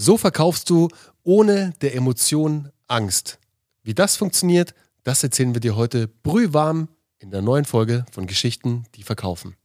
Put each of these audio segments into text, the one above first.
So verkaufst du ohne der Emotion Angst. Wie das funktioniert, das erzählen wir dir heute brühwarm in der neuen Folge von Geschichten, die verkaufen.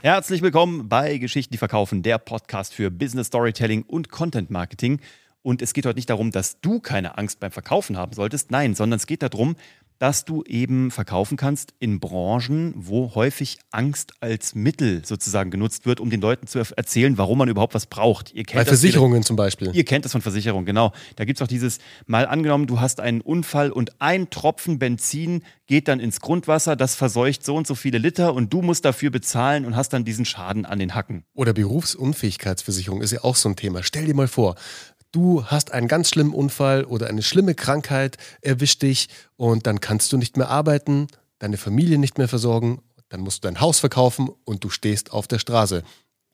Herzlich willkommen bei Geschichten, die verkaufen, der Podcast für Business Storytelling und Content Marketing. Und es geht heute nicht darum, dass du keine Angst beim Verkaufen haben solltest, nein, sondern es geht darum, dass du eben verkaufen kannst in Branchen, wo häufig Angst als Mittel sozusagen genutzt wird, um den Leuten zu erzählen, warum man überhaupt was braucht. Bei Versicherungen wieder, zum Beispiel. Ihr kennt das von Versicherungen, genau. Da gibt es auch dieses, mal angenommen, du hast einen Unfall und ein Tropfen Benzin geht dann ins Grundwasser, das verseucht so und so viele Liter und du musst dafür bezahlen und hast dann diesen Schaden an den Hacken. Oder Berufsunfähigkeitsversicherung ist ja auch so ein Thema. Stell dir mal vor, du hast einen ganz schlimmen Unfall oder eine schlimme Krankheit erwischt dich und dann kannst du nicht mehr arbeiten, deine Familie nicht mehr versorgen, dann musst du dein Haus verkaufen und du stehst auf der Straße.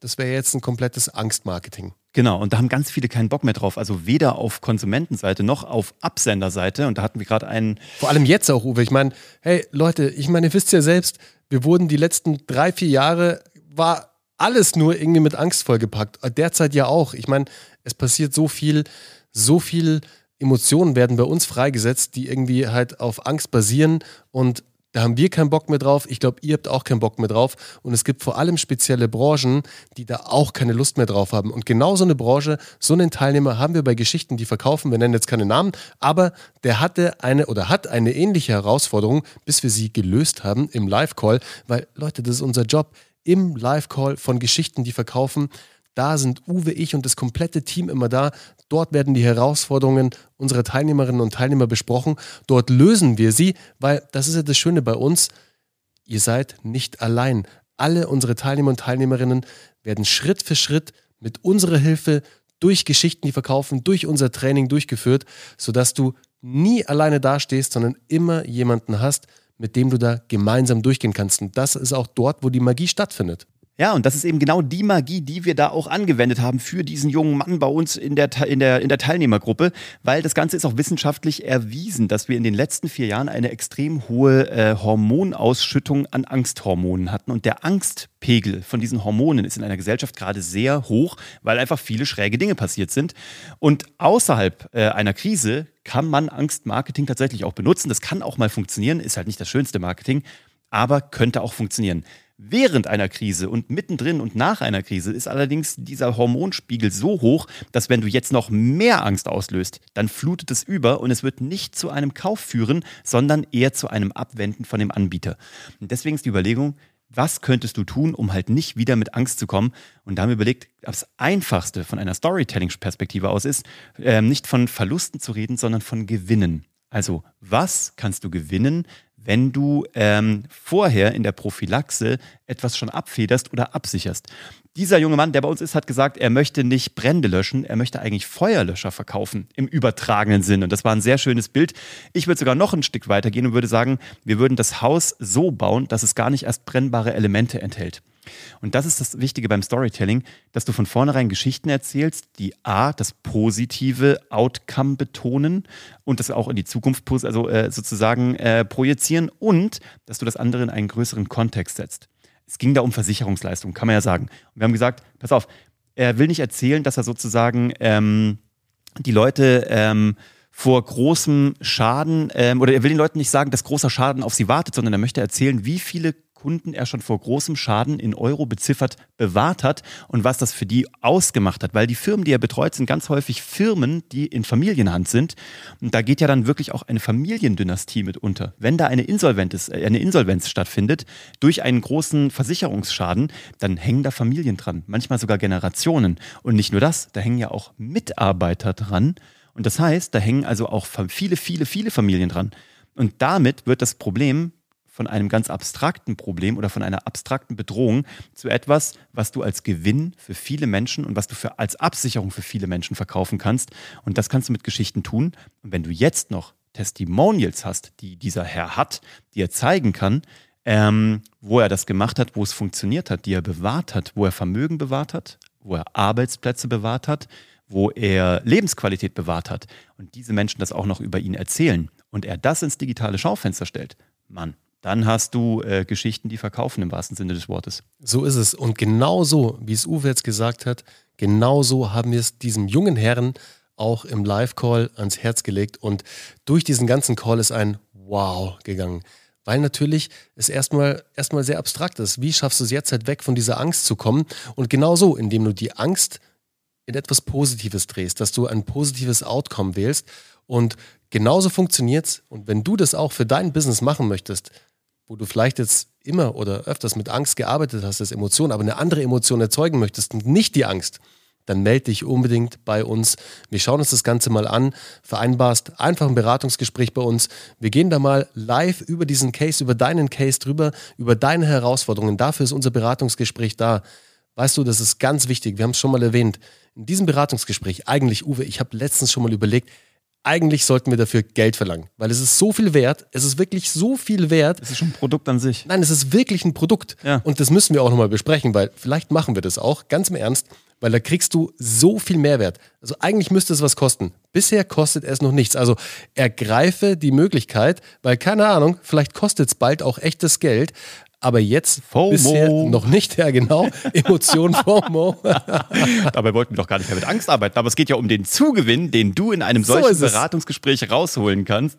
Das wäre jetzt ein komplettes Angstmarketing. Genau, und da haben ganz viele keinen Bock mehr drauf. Also weder auf Konsumentenseite noch auf Absenderseite. Und da hatten wir gerade einen. Vor allem jetzt auch, Uwe. Ich meine, hey Leute, ich meine, ihr wisst ja selbst, wir wurden die letzten drei, vier Jahre, war alles nur irgendwie mit Angst vollgepackt. Derzeit ja auch. Ich meine, es passiert so viel, so viel Emotionen werden bei uns freigesetzt, die irgendwie halt auf Angst basieren und da haben wir keinen Bock mehr drauf. Ich glaube, ihr habt auch keinen Bock mehr drauf. Und es gibt vor allem spezielle Branchen, die da auch keine Lust mehr drauf haben. Und genau so eine Branche, so einen Teilnehmer haben wir bei Geschichten, die verkaufen. Wir nennen jetzt keine Namen, aber der hatte eine oder hat eine ähnliche Herausforderung, bis wir sie gelöst haben im Live-Call. Weil, Leute, das ist unser Job. Im Live-Call von Geschichten, die verkaufen da sind Uwe, ich und das komplette Team immer da. Dort werden die Herausforderungen unserer Teilnehmerinnen und Teilnehmer besprochen. Dort lösen wir sie, weil das ist ja das Schöne bei uns. Ihr seid nicht allein. Alle unsere Teilnehmer und Teilnehmerinnen werden Schritt für Schritt mit unserer Hilfe durch Geschichten, die verkaufen, durch unser Training durchgeführt, sodass du nie alleine dastehst, sondern immer jemanden hast, mit dem du da gemeinsam durchgehen kannst. Und das ist auch dort, wo die Magie stattfindet. Ja, und das ist eben genau die Magie, die wir da auch angewendet haben für diesen jungen Mann bei uns in der, in der, in der Teilnehmergruppe, weil das Ganze ist auch wissenschaftlich erwiesen, dass wir in den letzten vier Jahren eine extrem hohe äh, Hormonausschüttung an Angsthormonen hatten. Und der Angstpegel von diesen Hormonen ist in einer Gesellschaft gerade sehr hoch, weil einfach viele schräge Dinge passiert sind. Und außerhalb äh, einer Krise kann man Angstmarketing tatsächlich auch benutzen. Das kann auch mal funktionieren, ist halt nicht das schönste Marketing, aber könnte auch funktionieren. Während einer Krise und mittendrin und nach einer Krise ist allerdings dieser Hormonspiegel so hoch, dass wenn du jetzt noch mehr Angst auslöst, dann flutet es über und es wird nicht zu einem Kauf führen, sondern eher zu einem Abwenden von dem Anbieter. Und deswegen ist die Überlegung, was könntest du tun, um halt nicht wieder mit Angst zu kommen? Und da haben wir überlegt, das Einfachste von einer Storytelling-Perspektive aus ist, äh, nicht von Verlusten zu reden, sondern von Gewinnen. Also, was kannst du gewinnen, wenn du ähm, vorher in der Prophylaxe etwas schon abfederst oder absicherst. Dieser junge Mann, der bei uns ist, hat gesagt, er möchte nicht Brände löschen, er möchte eigentlich Feuerlöscher verkaufen, im übertragenen Sinn. Und das war ein sehr schönes Bild. Ich würde sogar noch ein Stück weitergehen und würde sagen, wir würden das Haus so bauen, dass es gar nicht erst brennbare Elemente enthält. Und das ist das Wichtige beim Storytelling, dass du von vornherein Geschichten erzählst, die A, das positive Outcome betonen und das auch in die Zukunft also, äh, sozusagen äh, projizieren und dass du das andere in einen größeren Kontext setzt. Es ging da um Versicherungsleistungen, kann man ja sagen. Und wir haben gesagt, pass auf, er will nicht erzählen, dass er sozusagen ähm, die Leute ähm, vor großem Schaden, ähm, oder er will den Leuten nicht sagen, dass großer Schaden auf sie wartet, sondern er möchte erzählen, wie viele Kunden er schon vor großem Schaden in Euro beziffert bewahrt hat und was das für die ausgemacht hat. Weil die Firmen, die er betreut, sind ganz häufig Firmen, die in Familienhand sind. Und da geht ja dann wirklich auch eine Familiendynastie mit unter. Wenn da eine Insolvenz, äh, eine Insolvenz stattfindet durch einen großen Versicherungsschaden, dann hängen da Familien dran, manchmal sogar Generationen. Und nicht nur das, da hängen ja auch Mitarbeiter dran. Und das heißt, da hängen also auch viele, viele, viele Familien dran. Und damit wird das Problem von einem ganz abstrakten Problem oder von einer abstrakten Bedrohung zu etwas, was du als Gewinn für viele Menschen und was du für, als Absicherung für viele Menschen verkaufen kannst. Und das kannst du mit Geschichten tun. Und wenn du jetzt noch Testimonials hast, die dieser Herr hat, die er zeigen kann, ähm, wo er das gemacht hat, wo es funktioniert hat, die er bewahrt hat, wo er Vermögen bewahrt hat, wo er Arbeitsplätze bewahrt hat, wo er Lebensqualität bewahrt hat und diese Menschen das auch noch über ihn erzählen und er das ins digitale Schaufenster stellt, Mann, dann hast du äh, Geschichten, die verkaufen im wahrsten Sinne des Wortes. So ist es. Und genau so, wie es Uwe jetzt gesagt hat, genauso haben wir es diesem jungen Herrn auch im Live-Call ans Herz gelegt und durch diesen ganzen Call ist ein Wow gegangen. Weil natürlich es erstmal, erstmal sehr abstrakt ist. Wie schaffst du es jetzt halt weg von dieser Angst zu kommen? Und genauso, indem du die Angst in etwas Positives drehst, dass du ein positives Outcome wählst. Und genauso funktioniert es. Und wenn du das auch für dein Business machen möchtest, wo du vielleicht jetzt immer oder öfters mit Angst gearbeitet hast, als Emotion, aber eine andere Emotion erzeugen möchtest und nicht die Angst, dann melde dich unbedingt bei uns. Wir schauen uns das Ganze mal an, vereinbarst einfach ein Beratungsgespräch bei uns. Wir gehen da mal live über diesen Case, über deinen Case drüber, über deine Herausforderungen. Dafür ist unser Beratungsgespräch da. Weißt du, das ist ganz wichtig. Wir haben es schon mal erwähnt. In diesem Beratungsgespräch, eigentlich, Uwe, ich habe letztens schon mal überlegt, eigentlich sollten wir dafür Geld verlangen, weil es ist so viel wert. Es ist wirklich so viel wert. Es ist schon ein Produkt an sich. Nein, es ist wirklich ein Produkt. Ja. Und das müssen wir auch nochmal besprechen, weil vielleicht machen wir das auch, ganz im Ernst weil da kriegst du so viel Mehrwert. Also eigentlich müsste es was kosten. Bisher kostet es noch nichts. Also ergreife die Möglichkeit, weil keine Ahnung, vielleicht kostet es bald auch echtes Geld. Aber jetzt FOMO. bisher noch nicht, ja genau, Emotion FOMO. Dabei wollten wir doch gar nicht mehr mit Angst arbeiten. Aber es geht ja um den Zugewinn, den du in einem So solchen es. Beratungsgespräch rausholen kannst.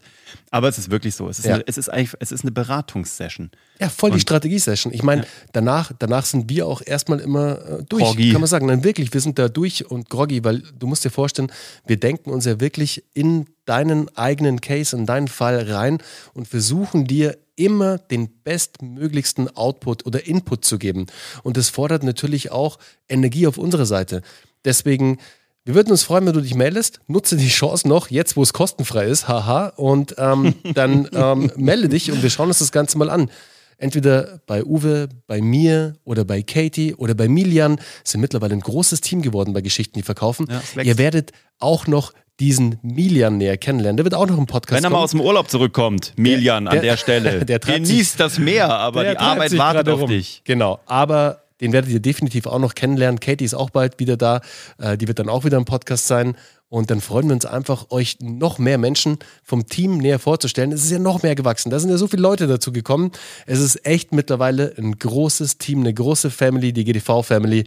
Aber es ist wirklich so. Es ist, Ja. eine, es ist, eigentlich, es ist eine Beratungssession. Ja, voll die Strategie-Session. Ich meine, danach, danach sind wir auch erstmal immer äh, durch, Groggy. kann man sagen. Dann wirklich, wir sind da durch und groggy, weil du musst dir vorstellen, wir denken uns ja wirklich in deinen eigenen Case, in deinen Fall rein und versuchen dir immer den bestmöglichsten Output oder Input zu geben. Und das fordert natürlich auch Energie auf unserer Seite. Deswegen, wir würden uns freuen, wenn du dich meldest. Nutze die Chance noch, jetzt wo es kostenfrei ist, haha. Und ähm, dann ähm, melde dich und wir schauen uns das Ganze mal an. Entweder bei Uwe, bei mir oder bei Katie oder bei Milian sind mittlerweile ein großes Team geworden bei Geschichten, die verkaufen. Ja. Ihr werdet auch noch diesen Milian näher kennenlernen. Der wird auch noch im Podcast Wenn er mal aus dem Urlaub zurückkommt, Milian an der- der Stelle, der genießt das Meer, aber Der die Arbeit wartet auf rum. dich. Genau, aber den werdet ihr definitiv auch noch kennenlernen. Katie ist auch bald wieder da. Äh, die wird dann auch wieder im Podcast sein. Und dann freuen wir uns einfach, euch noch mehr Menschen vom Team näher vorzustellen. Es ist ja noch mehr gewachsen. Da sind ja so viele Leute dazu gekommen. Es ist echt mittlerweile ein großes Team, eine große Family, die GDV-Family.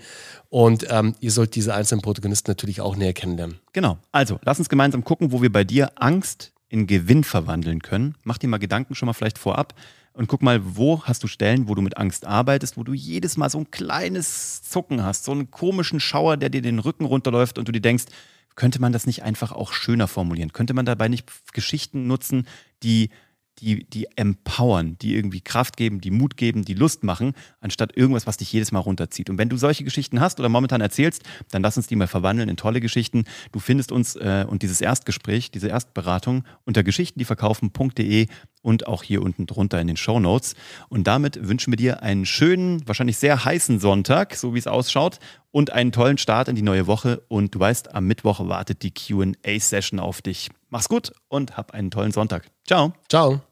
Und ähm, ihr sollt diese einzelnen Protagonisten natürlich auch näher kennenlernen. Genau. Also, lass uns gemeinsam gucken, wo wir bei dir Angst in Gewinn verwandeln können. Mach dir mal Gedanken schon mal vielleicht vorab und guck mal, wo hast du Stellen, wo du mit Angst arbeitest, wo du jedes Mal so ein kleines Zucken hast, so einen komischen Schauer, der dir den Rücken runterläuft und du dir denkst, könnte man das nicht einfach auch schöner formulieren? Könnte man dabei nicht Geschichten nutzen, die die, die empowern, die irgendwie Kraft geben, die Mut geben, die Lust machen, anstatt irgendwas, was dich jedes Mal runterzieht. Und wenn du solche Geschichten hast oder momentan erzählst, dann lass uns die mal verwandeln in tolle Geschichten. Du findest uns äh, und dieses Erstgespräch, diese Erstberatung unter geschichtendieverkaufen.de und auch hier unten drunter in den Show Notes. Und damit wünschen wir dir einen schönen, wahrscheinlich sehr heißen Sonntag, so wie es ausschaut, und einen tollen Start in die neue Woche. Und du weißt, am Mittwoch wartet die QA-Session auf dich. Mach's gut und hab einen tollen Sonntag. Ciao. Ciao.